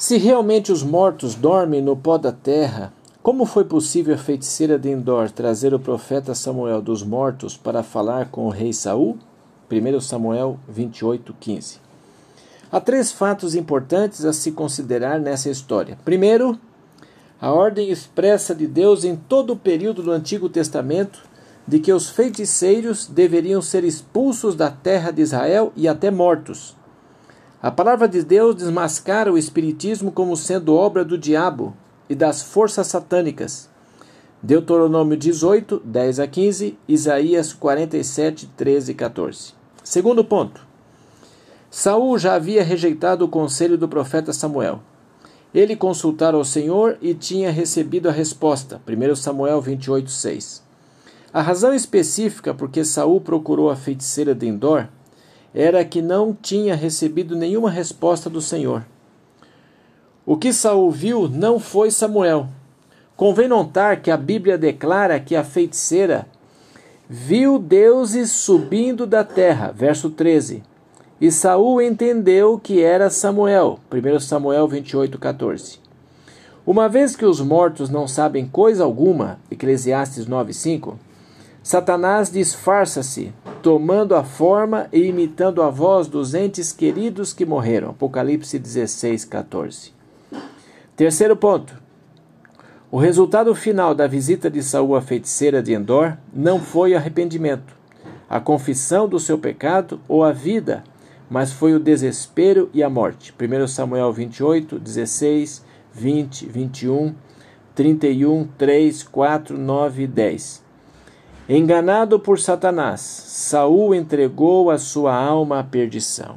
Se realmente os mortos dormem no pó da terra, como foi possível a feiticeira de Endor trazer o profeta Samuel dos mortos para falar com o rei Saul? 1 Samuel 28, 15. Há três fatos importantes a se considerar nessa história. Primeiro, a ordem expressa de Deus em todo o período do Antigo Testamento de que os feiticeiros deveriam ser expulsos da terra de Israel e até mortos. A palavra de Deus desmascara o Espiritismo como sendo obra do diabo e das forças satânicas. Deuteronômio 18, 10 a 15, Isaías 47, 13 e 14. Segundo ponto. Saul já havia rejeitado o conselho do profeta Samuel. Ele consultara o Senhor e tinha recebido a resposta. 1 Samuel 28, 6. A razão específica por que Saul procurou a feiticeira de Endor era que não tinha recebido nenhuma resposta do Senhor. O que Saul viu não foi Samuel. Convém notar que a Bíblia declara que a feiticeira viu deuses subindo da terra, verso 13. E Saul entendeu que era Samuel, 1 Samuel 28, 14. Uma vez que os mortos não sabem coisa alguma, Eclesiastes 9, 5, Satanás disfarça-se, tomando a forma e imitando a voz dos entes queridos que morreram. Apocalipse 16, 14. Terceiro ponto. O resultado final da visita de Saul à feiticeira de Endor não foi arrependimento, a confissão do seu pecado ou a vida, mas foi o desespero e a morte. 1 Samuel 28, 16, 20, 21, 31, 3, 4, 9 e 10. Enganado por Satanás, Saul entregou a sua alma à perdição.